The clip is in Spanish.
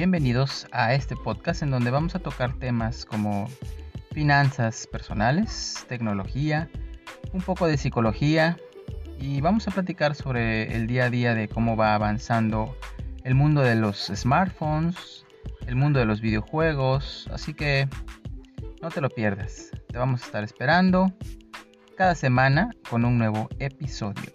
Bienvenidos a este podcast en donde vamos a tocar temas como finanzas personales, tecnología, un poco de psicología y vamos a platicar sobre el día a día de cómo va avanzando el mundo de los smartphones, el mundo de los videojuegos, así que no te lo pierdas. Te vamos a estar esperando cada semana con un nuevo episodio.